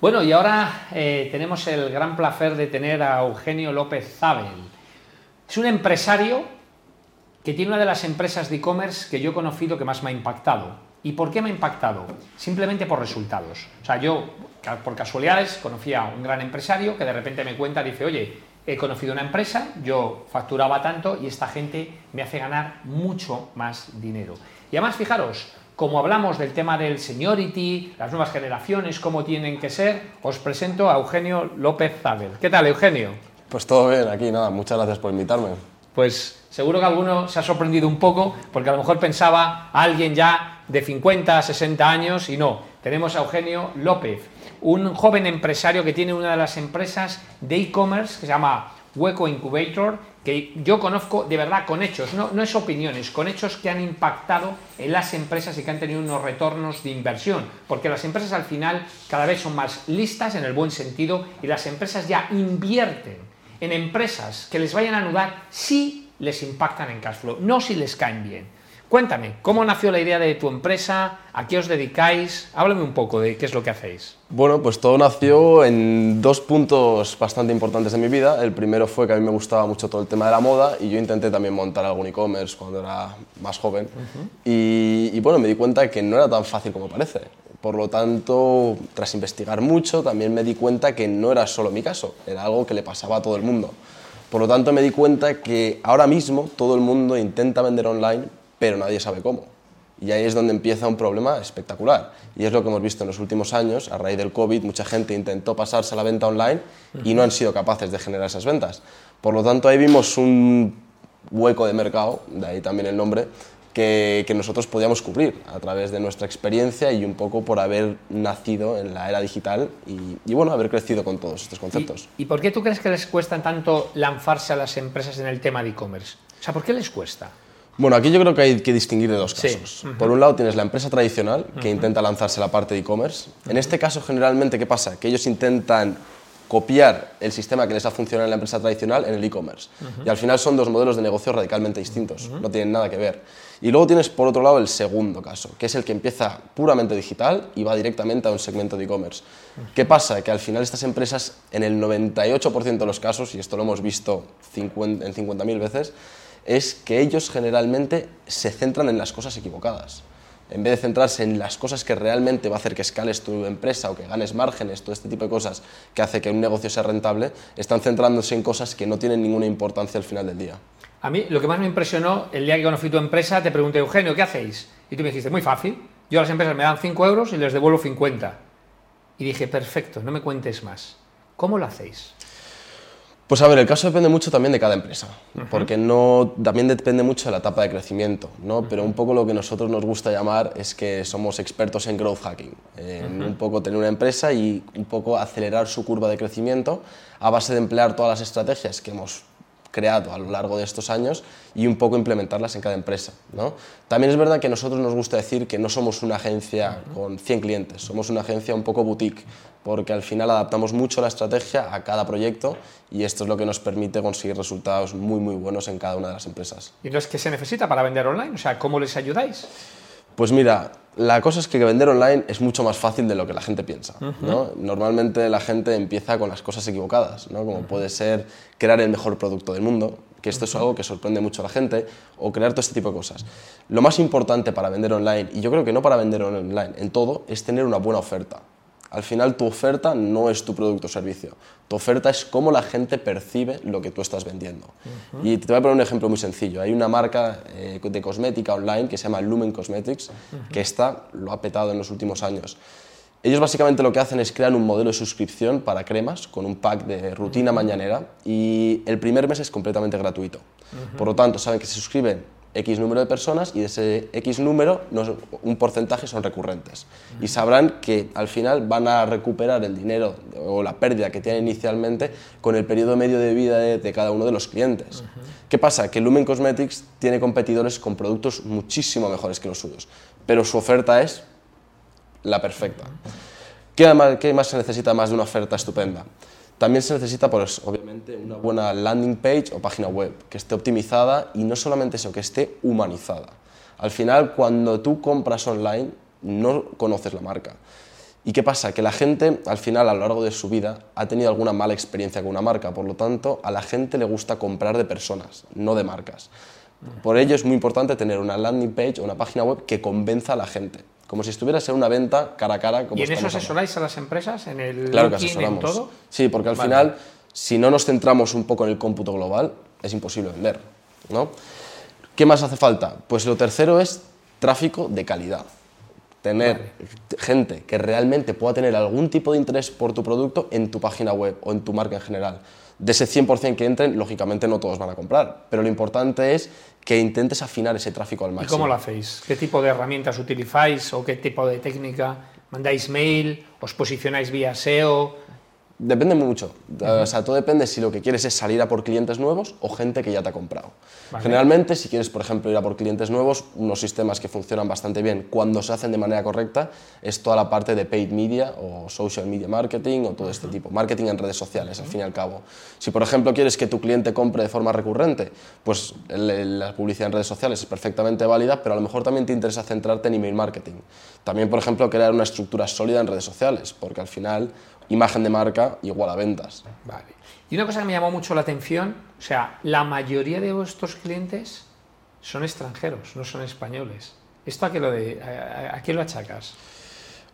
Bueno, y ahora eh, tenemos el gran placer de tener a Eugenio López Zabel. Es un empresario que tiene una de las empresas de e-commerce que yo he conocido que más me ha impactado. ¿Y por qué me ha impactado? Simplemente por resultados. O sea, yo, por casualidades, conocí a un gran empresario que de repente me cuenta, dice, oye, he conocido una empresa, yo facturaba tanto y esta gente me hace ganar mucho más dinero. Y además, fijaros, como hablamos del tema del seniority, las nuevas generaciones, cómo tienen que ser, os presento a Eugenio López Zabel. ¿Qué tal, Eugenio? Pues todo bien aquí, nada, muchas gracias por invitarme. Pues seguro que alguno se ha sorprendido un poco, porque a lo mejor pensaba a alguien ya de 50, 60 años y no. Tenemos a Eugenio López, un joven empresario que tiene una de las empresas de e-commerce que se llama Hueco Incubator que yo conozco de verdad con hechos, no, no es opiniones, con hechos que han impactado en las empresas y que han tenido unos retornos de inversión, porque las empresas al final cada vez son más listas en el buen sentido y las empresas ya invierten en empresas que les vayan a anudar si les impactan en cash flow, no si les caen bien. Cuéntame, ¿cómo nació la idea de tu empresa? ¿A qué os dedicáis? Háblame un poco de qué es lo que hacéis. Bueno, pues todo nació en dos puntos bastante importantes de mi vida. El primero fue que a mí me gustaba mucho todo el tema de la moda y yo intenté también montar algún e-commerce cuando era más joven. y, y bueno, me di cuenta que no era tan fácil como parece. Por lo tanto, tras investigar mucho, también me di cuenta que no era solo mi caso, era algo que le pasaba a todo el mundo. Por lo tanto, me di cuenta que ahora mismo todo el mundo intenta vender online, pero nadie sabe cómo. Y ahí es donde empieza un problema espectacular. Y es lo que hemos visto en los últimos años. A raíz del COVID, mucha gente intentó pasarse a la venta online y no han sido capaces de generar esas ventas. Por lo tanto, ahí vimos un hueco de mercado, de ahí también el nombre, que, nosotros podíamos cubrir a través de nuestra experiencia y un poco por haber nacido en la era digital y, bueno, haber crecido con todos estos conceptos. ¿Y, ¿Y por qué tú crees que les cuesta tanto lanzarse a las empresas en el tema de e-commerce? O sea, ¿por qué les cuesta? Bueno, aquí yo creo que hay que distinguir de dos casos. Por un lado tienes la empresa tradicional que intenta lanzarse la parte de e-commerce. En este caso, generalmente, ¿qué pasa? Que ellos intentan copiar el sistema que les ha funcionado en la empresa tradicional en el e-commerce. Y al final son dos modelos de negocio radicalmente distintos, no tienen nada que ver. Y luego tienes por otro lado el segundo caso, que es el que empieza puramente digital y va directamente a un segmento de e-commerce. ¿Qué pasa? Que al final estas empresas, en el 98% de los casos, y esto lo hemos visto en 50.000 veces, es que ellos generalmente se centran en las cosas equivocadas. En vez de centrarse en las cosas que realmente va a hacer que escales tu empresa o que ganes márgenes, todo este tipo de cosas que hace que un negocio sea rentable, están centrándose en cosas que no tienen ninguna importancia al final del día. A mí lo que más me impresionó el día que conocí tu empresa, te pregunté, Eugenio, ¿qué hacéis? Y tú me dijiste, muy fácil, yo a las empresas me dan 5 euros y les devuelvo 50. Y dije, perfecto, no me cuentes más. ¿Cómo lo hacéis? Pues a ver, el caso depende mucho también de cada empresa, porque no, también depende mucho de la etapa de crecimiento, ¿no? pero un poco lo que nosotros nos gusta llamar es que somos expertos en growth hacking, en un poco tener una empresa y un poco acelerar su curva de crecimiento a base de emplear todas las estrategias que hemos creado a lo largo de estos años y un poco implementarlas en cada empresa. ¿no? También es verdad que a nosotros nos gusta decir que no somos una agencia con 100 clientes, somos una agencia un poco boutique, porque al final adaptamos mucho la estrategia a cada proyecto y esto es lo que nos permite conseguir resultados muy muy buenos en cada una de las empresas. ¿Y entonces qué se necesita para vender online? O sea, ¿cómo les ayudáis? Pues mira, la cosa es que vender online es mucho más fácil de lo que la gente piensa. ¿no? Normalmente la gente empieza con las cosas equivocadas, ¿no? como puede ser crear el mejor producto del mundo, que esto es algo que sorprende mucho a la gente, o crear todo este tipo de cosas. Lo más importante para vender online, y yo creo que no para vender online, en todo, es tener una buena oferta. Al final tu oferta no es tu producto o servicio. Tu oferta es cómo la gente percibe lo que tú estás vendiendo. Y te voy a poner un ejemplo muy sencillo. Hay una marca eh, de cosmética online que se llama Lumen Cosmetics, que está, lo ha petado en los últimos años. Ellos básicamente lo que hacen es crear un modelo de suscripción para cremas con un pack de rutina mañanera y el primer mes es completamente gratuito. Por lo tanto, saben que se suscriben X número de personas y de ese X número un porcentaje son recurrentes. Y sabrán que al final van a recuperar el dinero o la pérdida que tienen inicialmente con el periodo medio de vida de, cada uno de los clientes. ¿Qué pasa? Que Lumen Cosmetics tiene competidores con productos muchísimo mejores que los suyos, pero su oferta es la perfecta. ¿Qué ¿Qué más se necesita más de una oferta estupenda? También se necesita, pues, obviamente, una buena landing page o página web que esté optimizada y no solamente eso, que esté humanizada. Al final, cuando tú compras online, no conoces la marca. ¿Y qué pasa? Que la gente, al final, a lo largo de su vida, ha tenido alguna mala experiencia con una marca. Por lo tanto, a la gente le gusta comprar de personas, no de marcas. Por ello es muy importante tener una landing page o una página web que convenza a la gente. Como si estuvieras en una venta cara a cara. Como ¿Y en eso estamos ahora. asesoráis a las empresas? ¿En el Claro que en asesoramos. todo? Sí, porque al Vale. final, si no nos centramos un poco en el cómputo global, es imposible vender. ¿no? ¿Qué más hace falta? Pues lo tercero es tráfico de calidad. Tener gente que realmente pueda tener algún tipo de interés por tu producto en tu página web o en tu marca en general. De ese 100% que entren, lógicamente no todos van a comprar, pero lo importante es que intentes afinar ese tráfico al ¿Y máximo. cómo lo hacéis? ¿Qué tipo de herramientas utilizáis o qué tipo de técnica? ¿Mandáis mail? ¿Os posicionáis vía SEO? Depende mucho. O sea, todo depende si lo que quieres es salir a por clientes nuevos o gente que ya te ha comprado. Vale. Generalmente, si quieres, por ejemplo, ir a por clientes nuevos, unos sistemas que funcionan bastante bien cuando se hacen de manera correcta es toda la parte de paid media o social media marketing o todo este tipo. Marketing en redes sociales, al fin y al cabo. Si, por ejemplo, quieres que tu cliente compre de forma recurrente, pues la publicidad en redes sociales es perfectamente válida, pero a lo mejor también te interesa centrarte en email marketing. También, por ejemplo, crear una estructura sólida en redes sociales, porque al final imagen de marca igual a ventas. Vale. Y una cosa que me llamó mucho la atención, o sea, la mayoría de vuestros clientes son extranjeros, no son españoles. ¿Esto a qué lo, de, a, qué lo achacas?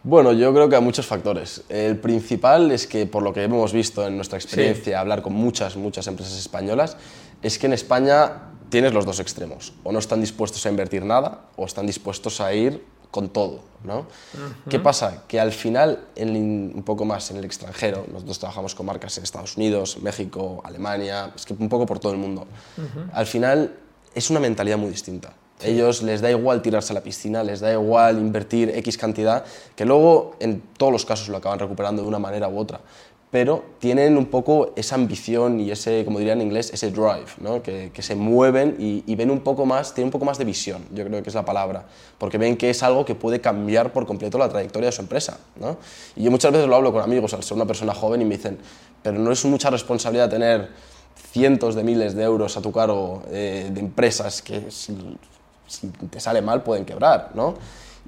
Bueno, yo creo que a muchos factores. El principal es que, por lo que hemos visto en nuestra experiencia, hablar con muchas, muchas empresas españolas, es que en España tienes los dos extremos. O no están dispuestos a invertir nada, o están dispuestos a ir con todo. ¿no? ¿Qué pasa? Que al final, en un poco más en el extranjero, nosotros trabajamos con marcas en Estados Unidos, México, Alemania, es que un poco por todo el mundo. Al final es una mentalidad muy distinta. Ellos les da igual tirarse a la piscina, les da igual invertir X cantidad, que luego en todos los casos lo acaban recuperando de una manera u otra. Pero tienen un poco esa ambición y ese, como diría en inglés, ese drive, ¿no? que, que se mueven y, y ven un poco más, tienen un poco más de visión, yo creo que es la palabra, porque ven que es algo que puede cambiar por completo la trayectoria de su empresa. ¿no? Y yo muchas veces lo hablo con amigos al ser una persona joven y me dicen, pero no es mucha responsabilidad tener cientos de miles de euros a tu cargo eh, de empresas que si, si te sale mal pueden quebrar, ¿no?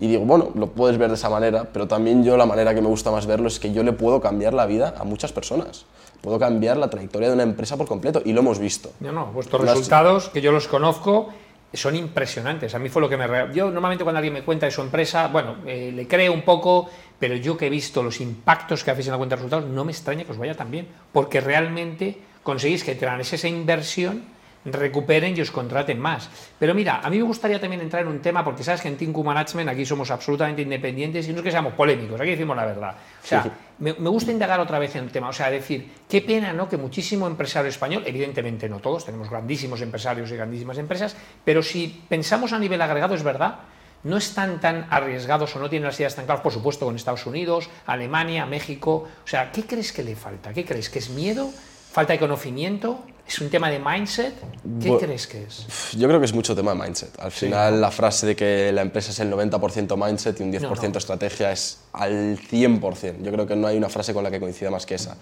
Y digo, bueno, lo puedes ver de esa manera, pero también yo la manera que me gusta más verlo es que yo le puedo cambiar la vida a muchas personas. Puedo cambiar la trayectoria de una empresa por completo y lo hemos visto. No, no, vuestros Las- resultados, que yo los conozco, son impresionantes. A mí fue lo que me... Yo normalmente cuando alguien me cuenta de su empresa, bueno, eh, le creo un poco, pero yo que he visto los impactos que hacéis en la cuenta de resultados, no me extraña que os vaya tan bien, porque realmente conseguís que tras esa inversión recuperen y os contraten más. Pero mira, a mí me gustaría también entrar en un tema, porque sabes que en Tinku Management aquí somos absolutamente independientes y no es que seamos polémicos, aquí decimos la verdad. O sea, Sí. me, me gusta indagar otra vez en el tema, o sea, decir, qué pena, ¿no? Que muchísimo empresario español, evidentemente no todos, tenemos grandísimos empresarios y grandísimas empresas, pero si pensamos a nivel agregado, es verdad, no están tan arriesgados o no tienen las ideas tan claras, por supuesto, con Estados Unidos, Alemania, México. O sea, ¿qué crees que le falta? ¿Qué crees? ¿Que es miedo? ¿Falta de conocimiento? ¿Es un tema de mindset? ¿Qué Bu- crees que es? Yo creo que es mucho tema de mindset. Al final, la frase de que la empresa es el 90% mindset y un 10% No, no. estrategia es al 100%. Yo creo que no hay una frase con la que coincida más que esa.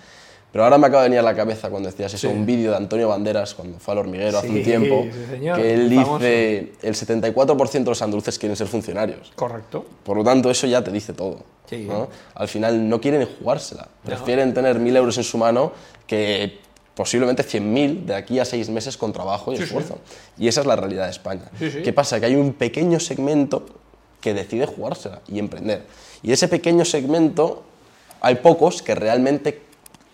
Pero ahora me acaba de venir a la cabeza cuando decías eso, Sí. un vídeo de Antonio Banderas cuando fue al hormiguero hace Sí, un tiempo, sí, señor, que él dice el 74% de los andaluces quieren ser funcionarios. Correcto. Por lo tanto, eso ya te dice todo. Sí. ¿no? Al final no quieren jugársela. Prefieren tener 1.000 euros en su mano que posiblemente 100.000 de aquí a seis meses con trabajo y Sí, sí. esfuerzo. Y esa es la realidad de España. Sí. ¿Qué pasa? Que hay un pequeño segmento que decide jugársela y emprender. Y ese pequeño segmento hay pocos que realmente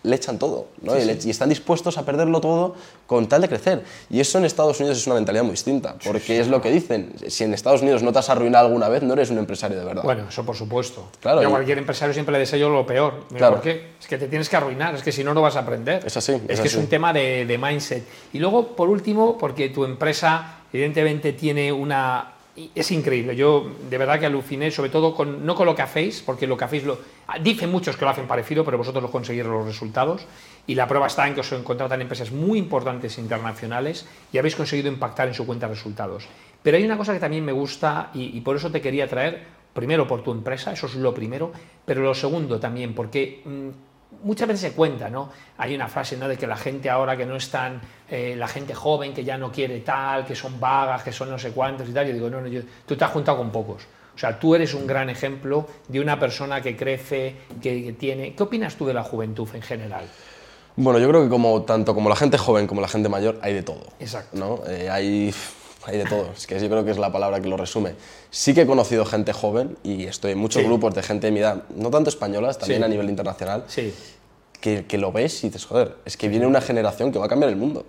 le echan todo ¿no? y, le- y están dispuestos a perderlo todo con tal de crecer. Y eso en Estados Unidos es una mentalidad muy distinta, porque es lo que dicen. Si en Estados Unidos no te has arruinado alguna vez, no eres un empresario de verdad. Bueno, eso por supuesto. Claro, Yo a cualquier empresario siempre le deseo lo peor. Claro. ¿Por qué? Es que te tienes que arruinar, es que si no, no vas a aprender. Es así, Es, es que es un tema de, de mindset. Y luego, por último, porque tu empresa evidentemente tiene una... Es increíble, yo de verdad que aluciné, sobre todo con, no con lo que hacéis, porque lo que hacéis lo... Dicen muchos que lo hacen parecido, pero vosotros lo conseguís los resultados. Y la prueba está en que os contratan empresas muy importantes internacionales y habéis conseguido impactar en su cuenta resultados. Pero hay una cosa que también me gusta y, y por eso te quería traer, primero por tu empresa, eso es lo primero, pero lo segundo también, porque mm, muchas veces se cuenta, ¿no? Hay una frase, ¿no? De que la gente ahora que no están, eh, la gente joven que ya no quiere tal, que son vagas, que son no sé cuántos y tal. Yo digo, no, no, yo- tú te has juntado con pocos. O sea, tú eres un gran ejemplo de una persona que crece, que tiene... ¿Qué opinas tú de la juventud en general? Bueno, yo creo que como, tanto como la gente joven como la gente mayor hay de todo. Exacto. ¿no? Eh, hay, hay de todo, es que yo creo que es la palabra que lo resume. Sí que he conocido gente joven y estoy en muchos Sí. grupos de gente de mi edad, no tanto españolas, también Sí. a nivel internacional, Sí. que, que lo ves y dices, joder, es que viene una generación que va a cambiar el mundo.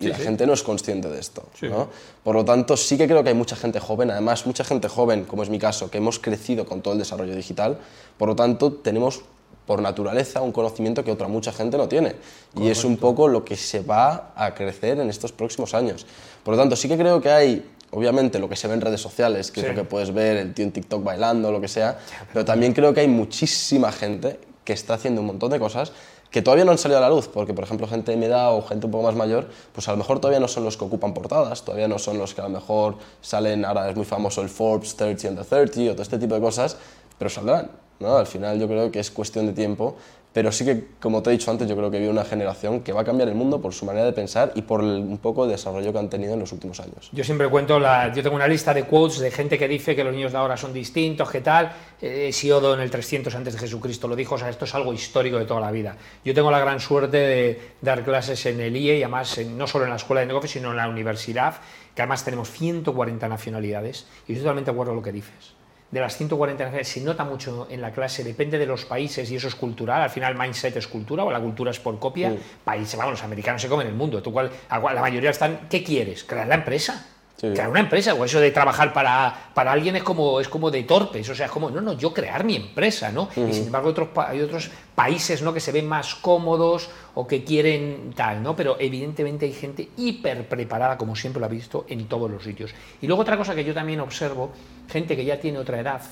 Y la gente no es consciente de esto. ¿no? Por lo tanto, sí que creo que hay mucha gente joven, además mucha gente joven, como es mi caso, que hemos crecido con todo el desarrollo digital, por lo tanto tenemos por naturaleza un conocimiento que otra mucha gente no tiene. Y es un poco lo que se va a crecer en estos próximos años. Por lo tanto, sí que creo que hay, obviamente, lo que se ve en redes sociales, que Sí. es lo que puedes ver, el tío en TikTok bailando, lo que sea, pero también creo que hay muchísima gente que está haciendo un montón de cosas que todavía no han salido a la luz, porque por ejemplo gente de mi edad o gente un poco más mayor, pues a lo mejor todavía no son los que ocupan portadas, todavía no son los que a lo mejor salen, ahora es muy famoso el Forbes 30 under 30 o todo este tipo de cosas, pero saldrán, ¿no? Al final yo creo que es cuestión de tiempo, pero sí que, como te he dicho antes, yo creo que vive una generación que va a cambiar el mundo por su manera de pensar y por el- un poco de desarrollo que han tenido en los últimos años. Yo siempre cuento, la, yo tengo una lista de quotes de gente que dice que los niños de ahora son distintos, que tal. Eh, Siodo en el 300 antes de Jesucristo lo dijo, o sea, esto es algo histórico de toda la vida. Yo tengo la gran suerte de dar clases en el IE y además en- no solo en la escuela de negocios, sino en la universidad, que además tenemos 140 nacionalidades. Y estoy totalmente acuerdo con lo que dices. De las 140 nacionalidades se nota mucho en la clase, depende de los países y eso es cultural. Al final, mindset es cultura o la cultura es por copia. Países, vamos, los americanos se comen el mundo. Tú, cuál- la mayoría están, ¿qué quieres? Crear la empresa. Sí. Crear una empresa, o eso de trabajar para, para alguien es como, es como de torpes, o sea, es como, no, no, yo crear mi empresa, ¿no? Y sin embargo otros, hay otros países, ¿no? Que se ven más cómodos o que quieren tal, ¿no? Pero evidentemente hay gente hiper preparada, como siempre lo ha visto, en todos los sitios. Y luego otra cosa que yo también observo, gente que ya tiene otra edad,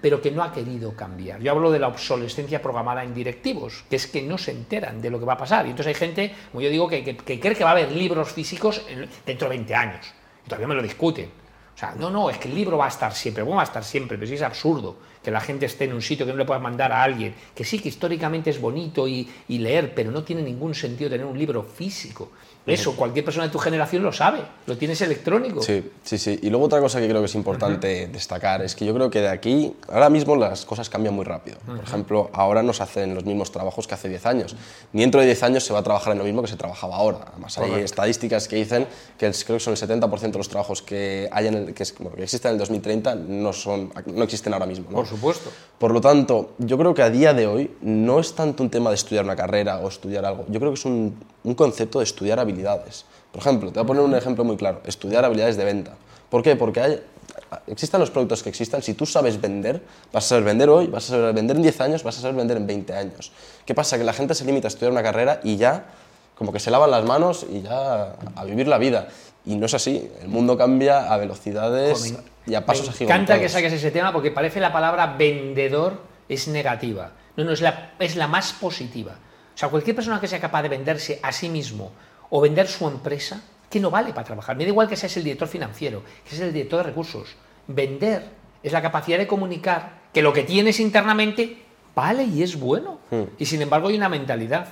pero que no ha querido cambiar. Yo hablo de la obsolescencia programada en directivos, que es que no se enteran de lo que va a pasar. Y entonces hay gente, como yo digo, que, que- que cree que va a haber libros físicos en- dentro de 20 años. Todavía me lo discuten. Sea, no, no, es que el libro va a estar siempre, ¿cómo va a estar siempre? Pero sí es absurdo que la gente esté en un sitio que no le puedas mandar a alguien, que sí, que históricamente es bonito y, y leer, pero no tiene ningún sentido tener un libro físico. Eso, cualquier persona de tu generación lo sabe, lo tienes electrónico. Sí, sí, sí. Y luego otra cosa que creo que es importante destacar es que yo creo que de aquí, ahora mismo las cosas cambian muy rápido. Por ejemplo, ahora no se hacen los mismos trabajos que hace 10 años. Ni dentro de 10 años se va a trabajar en lo mismo que se trabajaba ahora. Además, hay Correcto. estadísticas que dicen que el- creo que son el 70% de los trabajos que, hay en el- que, es- bueno, que existen en el 2030 no, son, no existen ahora mismo. ¿no? Por supuesto. Por lo tanto, yo creo que a día de hoy no es tanto un tema de estudiar una carrera o estudiar algo, yo creo que es un, un concepto de estudiar habilidades. Por ejemplo, te voy a poner un ejemplo muy claro, estudiar habilidades de venta. ¿Por qué? Porque hay, existan los productos que existan, si tú sabes vender, vas a saber vender hoy, vas a saber vender en 10 años, vas a saber vender en 20 años. ¿Qué pasa? Que la gente se limita a estudiar una carrera y ya, como que se lavan las manos y ya a vivir la vida. Y no es así, el mundo cambia a velocidades Joder, y a pasos Me agigantados. encanta que saques ese tema porque parece la palabra vendedor es negativa. No, no, es la, es la más positiva. O sea, cualquier persona que sea capaz de venderse a sí mismo o vender su empresa, que no vale para trabajar. Me da igual que seas el director financiero, que seas el director de recursos. Vender es la capacidad de comunicar que lo que tienes internamente vale y es bueno. Hmm. Y sin embargo hay una mentalidad.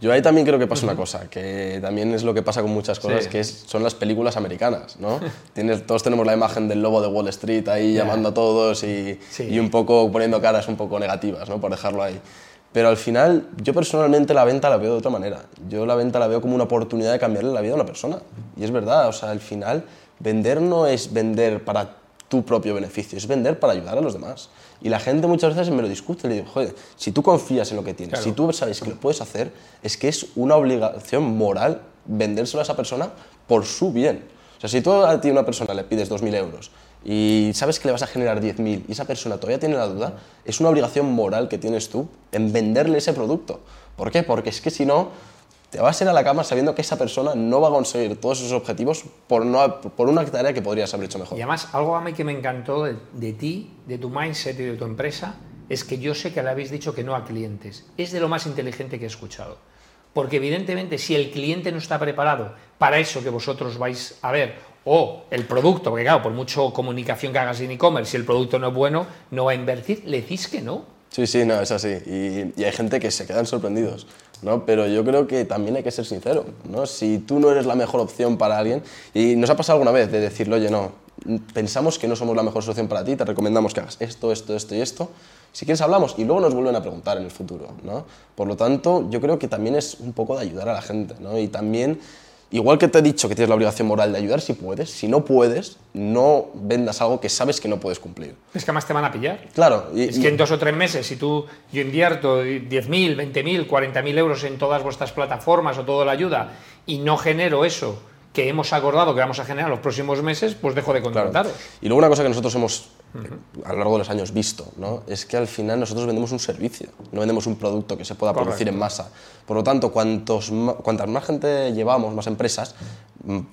Yo ahí también creo que pasa una cosa, que también es lo que pasa con muchas cosas, Sí. que es- son las películas americanas, ¿no? Tienes, todos tenemos la imagen del lobo de Wall Street ahí llamando a todos y, Sí. y un poco poniendo caras un poco negativas, ¿no? Por dejarlo ahí. Pero al final, yo personalmente la venta la veo de otra manera. Yo la venta la veo como una oportunidad de cambiarle la vida a una persona. Y es verdad, o sea, al final, vender no es vender para tu propio beneficio, es vender para ayudar a los demás. Y la gente muchas veces me lo discute, le digo, joder, si tú confías en lo que tienes, Claro. si tú sabes que lo puedes hacer, es que es una obligación moral vendérselo a esa persona por su bien. O sea, si tú a ti una persona le pides 2.000 euros y sabes que le vas a generar 10.000 y esa persona todavía tiene la duda, es una obligación moral que tienes tú en venderle ese producto. ¿Por qué? Porque es que si no, te vas a ir a la cama sabiendo que esa persona no va a conseguir todos sus objetivos por, no, por una tarea que podrías haber hecho mejor. Y además, algo a mí que me encantó de, ti, de tu mindset y de tu empresa, es que yo sé que le habéis dicho que no a clientes. Es de lo más inteligente que he escuchado. Porque evidentemente, si el cliente no está preparado para eso que vosotros vais a ver, o el producto, porque claro, por mucho comunicación que hagas en e-commerce, si el producto no es bueno, no va a invertir, le decís que no. Sí, sí, no, es así. Y, hay gente que se quedan sorprendidos, ¿no? Pero yo creo que también hay que ser sincero, ¿no? Si tú no eres la mejor opción para alguien, y nos ha pasado alguna vez de decirle, oye, no, pensamos que no somos la mejor solución para ti, te recomendamos que hagas esto, esto, esto y esto. Si quieres hablamos y luego nos vuelven a preguntar en el futuro, ¿no? Por lo tanto, yo creo que también es un poco de ayudar a la gente, ¿no? Y también Igual que te he dicho que tienes la obligación moral de ayudar si puedes, si no puedes, no vendas algo que sabes que no puedes cumplir. Es que además te van a pillar. Claro. Y, es que en dos o tres meses, si tú, yo invierto 10.000, 20.000, 40.000 euros en todas vuestras plataformas o toda la ayuda y no genero eso que hemos acordado que vamos a generar los próximos meses, pues dejo de contrataros. Y luego una cosa que nosotros hemos a lo largo de los años visto, ¿no? es que al final nosotros vendemos un servicio, no vendemos un producto que se pueda producir en masa. Por lo tanto, cuantos, cuantas más gente llevamos, más empresas,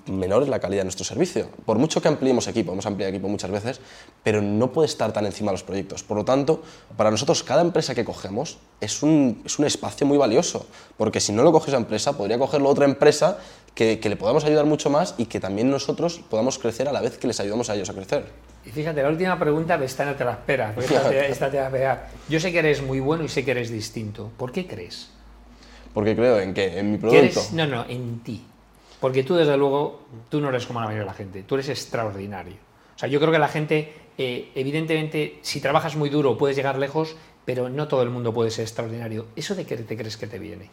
menor es la calidad de nuestro servicio. Por mucho que ampliemos equipo, hemos ampliado equipo muchas veces, pero no puede estar tan encima de los proyectos. Por lo tanto, para nosotros cada empresa que cogemos es un, es un espacio muy valioso, porque si no lo coge esa empresa, podría cogerlo otra empresa que, que le podamos ayudar mucho más y que también nosotros podamos crecer a la vez que les ayudamos a ellos a crecer. Y fíjate, la última pregunta esta no te la esperas, esta, te, va Yo sé que eres muy bueno y sé que eres distinto. ¿Por qué crees? Porque creo en qué, en mi producto. No, no, en ti. Porque tú, desde luego, tú no eres como la mayoría de la gente, tú eres extraordinario. O sea, yo creo que la gente, eh, evidentemente, si trabajas muy duro puedes llegar lejos, pero no todo el mundo puede ser extraordinario. ¿Eso de qué te crees que te viene?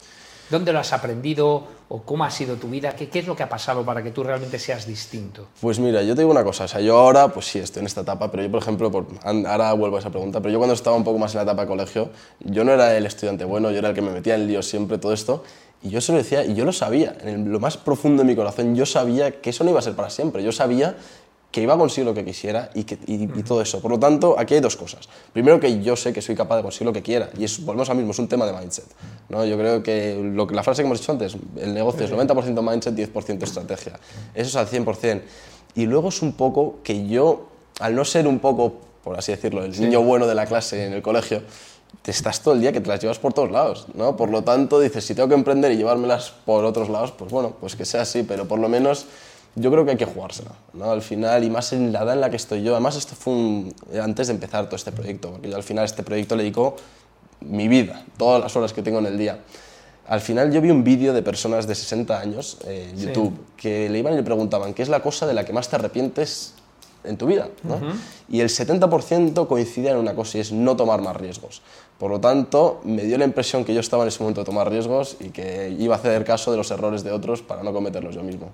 ¿Dónde lo has aprendido o cómo ha sido tu vida? ¿Qué, ¿Qué, es lo que ha pasado para que tú realmente seas distinto? Pues mira, yo te digo una cosa, o sea, yo ahora, pues sí, estoy en esta etapa, pero yo, por ejemplo, ahora vuelvo a esa pregunta, pero yo cuando estaba un poco más en la etapa de colegio, yo no era el estudiante bueno, yo era el que me metía en lío siempre, todo esto, y yo se lo decía, y yo lo sabía, en lo más profundo de mi corazón, yo sabía que eso no iba a ser para siempre, yo sabía que iba a conseguir lo que quisiera y, que, y, todo eso. Por lo tanto, aquí hay dos cosas. Primero, que yo sé que soy capaz de conseguir lo que quiera, y es, volvemos al mismo, es un tema de mindset. ¿no? Yo creo que, lo que la frase que hemos dicho antes, el negocio es 90% mindset, 10% estrategia. Eso es al 100%. Y luego es un poco que yo, al no ser un poco, por así decirlo, el niño bueno de la clase en el colegio, te estás todo el día que te las llevas por todos lados, ¿no? Por lo tanto, dices, si tengo que emprender y llevármelas por otros lados, pues bueno, pues que sea así, pero por lo menos yo creo que hay que jugársela, ¿no? Al final, y más en la edad en la que estoy yo, además esto fue antes de empezar todo este proyecto, porque yo al final este proyecto le dedico mi vida, todas las horas que tengo en el día. Al final yo vi un vídeo de personas de 60 años en YouTube que le iban y le preguntaban, ¿qué es la cosa de la que más te arrepientes en tu vida? ¿no? Y el 70% coincidía en una cosa y es no tomar más riesgos. Por lo tanto, me dio la impresión que yo estaba en ese momento de tomar riesgos y que iba a hacer caso de los errores de otros para no cometerlos yo mismo.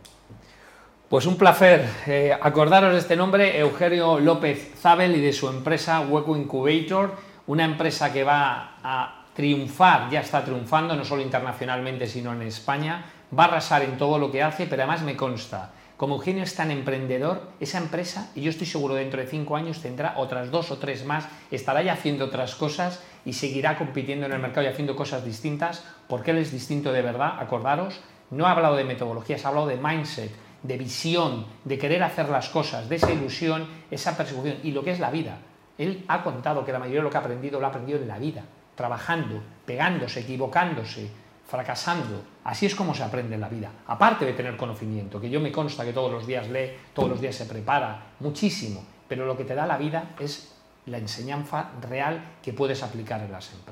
Pues un placer. Eh, acordaros de este nombre, Eugenio López Zabel y de su empresa Hueco Incubator, una empresa que va a triunfar, ya está triunfando, no solo internacionalmente, sino en España, va a arrasar en todo lo que hace, pero además me consta, como Eugenio es tan emprendedor, esa empresa, y yo estoy seguro dentro de cinco años tendrá otras dos o tres más, estará ya haciendo otras cosas y seguirá compitiendo en el mercado y haciendo cosas distintas, porque él es distinto de verdad, acordaros, no ha hablado de metodologías, ha hablado de mindset, de visión, de querer hacer las cosas, de esa ilusión, esa persecución y lo que es la vida. Él ha contado que la mayoría de lo que ha aprendido lo ha aprendido en la vida, trabajando, pegándose, equivocándose, fracasando. Así es como se aprende en la vida. Aparte de tener conocimiento, que yo me consta que todos los días lee, todos los días se prepara, muchísimo. Pero lo que te da la vida es la enseñanza real que puedes aplicar en las empresas.